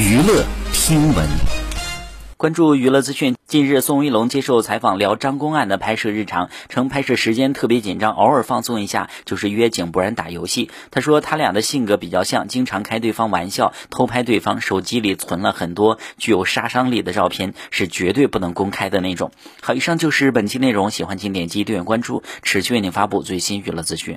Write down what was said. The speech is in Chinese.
娱乐听闻，关注娱乐资讯。近日，宋威龙接受采访聊张公案的拍摄日常，称拍摄时间特别紧张，偶尔放松一下，就是约景，不然打游戏。他说他俩的性格比较像，经常开对方玩笑，偷拍对方手机里存了很多具有杀伤力的照片，是绝对不能公开的那种。好，以上就是本期内容，喜欢请点击订阅，关注持续为您发布最新娱乐资讯。